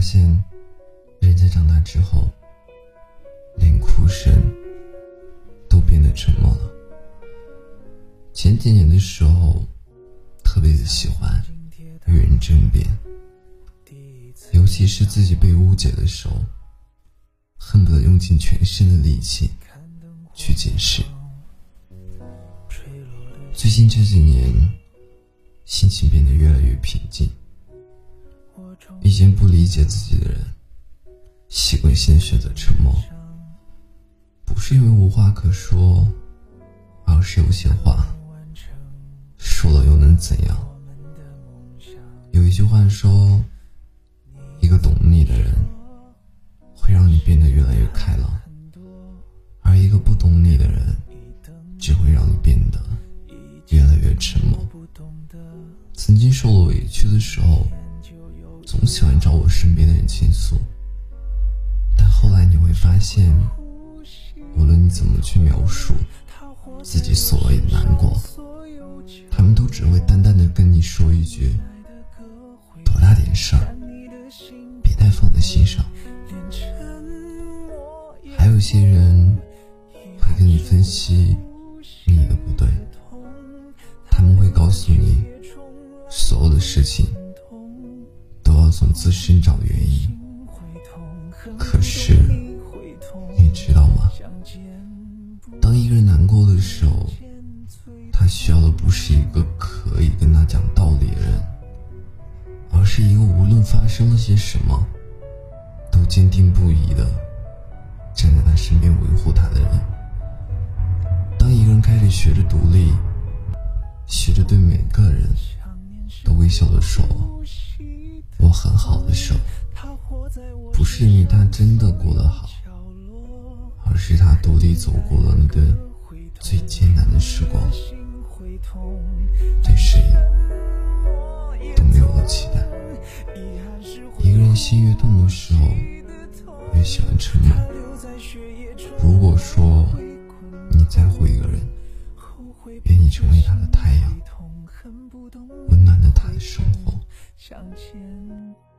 发现，人在长大之后，连哭声都变得沉默了。前几年的时候，特别的喜欢与人争辩，尤其是自己被误解的时候，恨不得用尽全身的力气去解释。最近这几年，心情变得越来越平静。以前不理解自己的人，习惯性选择沉默，不是因为无话可说，而是有些话说了又能怎样？有一句话说，一个懂你的人，会让你变得越来越开朗，而一个不懂你的人，只会让你变得越来越沉默。曾经受了委屈的时候。总喜欢找我身边的人倾诉，但后来你会发现，无论你怎么去描述自己所谓的难过，他们都只会淡淡的跟你说一句：“多大点事儿，别太放在心上。”还有些人会跟你分析你的不对，他们会告诉你所有的事情。从自身找原因，可是你知道吗？当一个人难过的时候，他需要的不是一个可以跟他讲道理的人，而是一个无论发生了些什么，都坚定不移的站在他身边维护他的人。当一个人开始学着独立，学着对每个人都微笑的时候。很好的时候，不是因为他真的过得好，而是他独立走过了那个最艰难的时光，对谁都没有了期待。一个人心越痛的时候，越喜欢沉默。如果说你在乎一个人，愿意成为他的太阳，温暖了他的生活。向前。